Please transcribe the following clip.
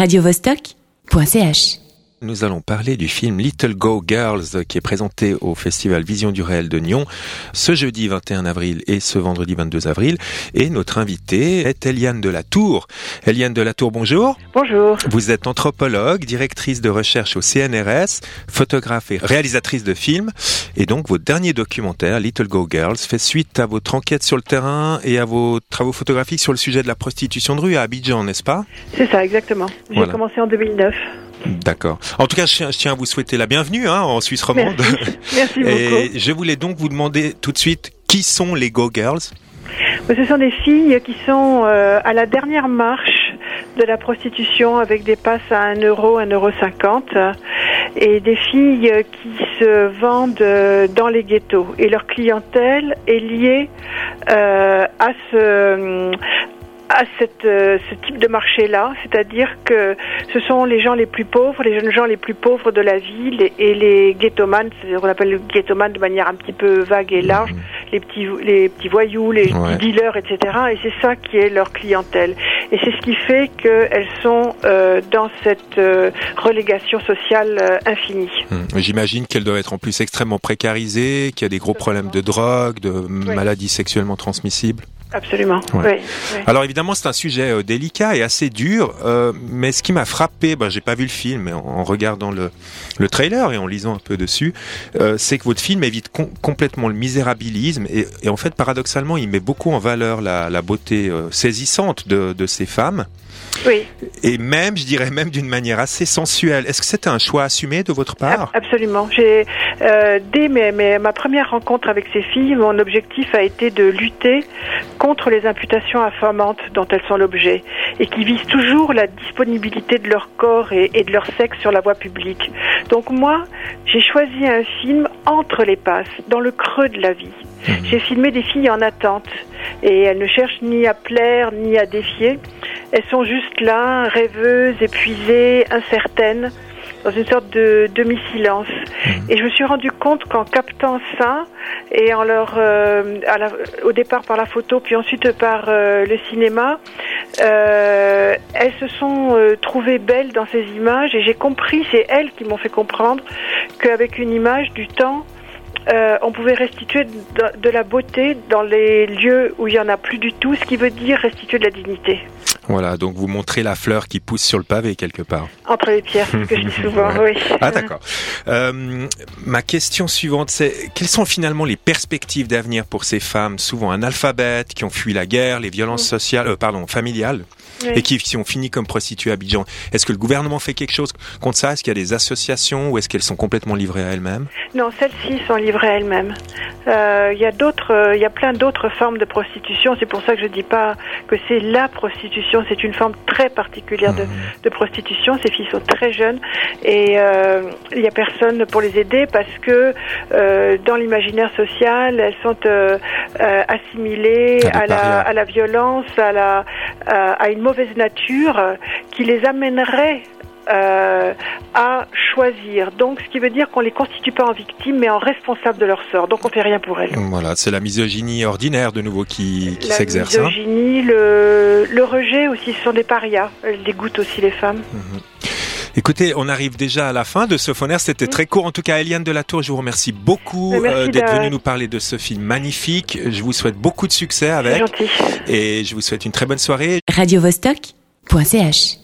radiovostok.ch Nous allons parler du film Little Go Girls qui est présenté au festival Vision du réel de Nyon ce jeudi 21 avril et ce vendredi 22 avril. Et notre invitée est Eliane Delatour. Eliane Delatour, bonjour. Bonjour. Vous êtes anthropologue, directrice de recherche au CNRS, photographe et réalisatrice de films. Et donc votre dernier documentaire, Little Go Girls, fait suite à votre enquête sur le terrain et à vos travaux photographiques sur le sujet de la prostitution de rue à Abidjan, n'est-ce pas? C'est ça, exactement. J'ai Voilà. commencé en 2009. D'accord. En tout cas, je tiens, à vous souhaiter la bienvenue hein, en Suisse romande. Merci. Merci beaucoup. Et je voulais donc vous demander tout de suite qui sont les Go Girls? Ce sont des filles qui sont euh, à la dernière marche de la prostitution avec des passes à 1 euro, 1 euro 50 et des filles qui se vendent euh, dans les ghettos. Et leur clientèle est liée euh, à ce à cette, euh, ce type de marché-là, c'est-à-dire que ce sont les gens les plus pauvres, les jeunes gens les plus pauvres de la ville et, et les ghettomanes, c'est ce qu'on appelle le ghettoman de manière un petit peu vague et large, les petits les petits voyous, les Ouais. petits dealers, etc. Et c'est ça qui est leur clientèle. Et c'est ce qui fait qu'elles sont euh, dans cette euh, relégation sociale euh, infinie. Hum, J'imagine qu'elles doivent être en plus extrêmement précarisées, qu'il y a des gros problèmes de drogue, de maladies sexuellement transmissibles. Absolument. Ouais. Oui, oui. Alors évidemment, c'est un sujet euh, délicat et assez dur, euh, mais ce qui m'a frappé, ben, j'ai pas vu le film, mais en, en regardant le, le trailer et en lisant un peu dessus, euh, c'est que votre film évite com- complètement le misérabilisme et, et en fait, paradoxalement, il met beaucoup en valeur la, la beauté saisissante de, de ces femmes oui. et même, je dirais même d'une manière assez sensuelle. Est-ce que c'était un choix assumé de votre part? Ab- Absolument. J'ai dès mes- mes- ma première rencontre avec ces filles, mon objectif a été de lutter contre les imputations affamantes dont elles sont l'objet et qui visent toujours la disponibilité de leur corps et, et de leur sexe sur la voie publique. Donc moi, j'ai choisi un film entre les passes, dans le creux de la vie. J'ai filmé des filles en attente et elles ne cherchent ni à plaire ni à défier. Elles sont juste là, rêveuses, épuisées, incertaines dans une sorte de demi-silence. Et je me suis rendu compte qu'en captant ça, et en leur, euh, la- au départ par la photo, puis ensuite par euh, le cinéma, euh, elles se sont trouvées belles dans ces images, et j'ai compris, c'est elles qui m'ont fait comprendre qu'avec une image du temps, on pouvait restituer de, de la beauté dans les lieux où il y en a plus du tout, ce qui veut dire restituer de la dignité Voilà, donc vous montrez la fleur qui pousse sur le pavé quelque part. entre les pierres, ce que je dis souvent. Ouais. Oui. Ah d'accord. Euh, ma question suivante, c'est quelles sont finalement les perspectives d'avenir pour ces femmes, souvent analphabètes, qui ont fui la guerre, les violences sociales, euh, pardon, familiales, Oui. et qui, qui ont fini comme prostituées à Abidjan Est-ce que le gouvernement fait quelque chose contre ça? Est-ce qu'il y a des associations ou est-ce qu'elles sont complètement livrées à elles-mêmes? Non, celles-ci sont livrées à elles-mêmes. Euh, Il y a d'autres, il y a plein d'autres formes de prostitution. C'est pour ça que je dis pas que c'est la prostitution. C'est une forme très particulière de, de prostitution. Ces filles sont très jeunes et euh, il y a personne pour les aider parce que euh, dans l'imaginaire social, elles sont euh, assimilées À la, parias. à la violence, à la, à, à une mauvaise nature qui les amènerait euh, à choisir. Donc, ce qui veut dire qu'on les constitue pas en victimes, mais en responsables de leur sort. Donc, on fait rien pour elles. Voilà, c'est la misogynie ordinaire de nouveau qui, qui La s'exerce. hein. misogynie, le, le rejet aussi, ce sont des parias. Elles dégoûtent aussi les femmes. Écoutez, on arrive déjà à la fin de ce phonaire. C'était très court. En tout cas, Eliane Delatour, je vous remercie beaucoup merci euh, d'être venue nous parler de ce film magnifique. Je vous souhaite beaucoup de succès avec gentil. et je vous souhaite une très bonne soirée. radiovostok.ch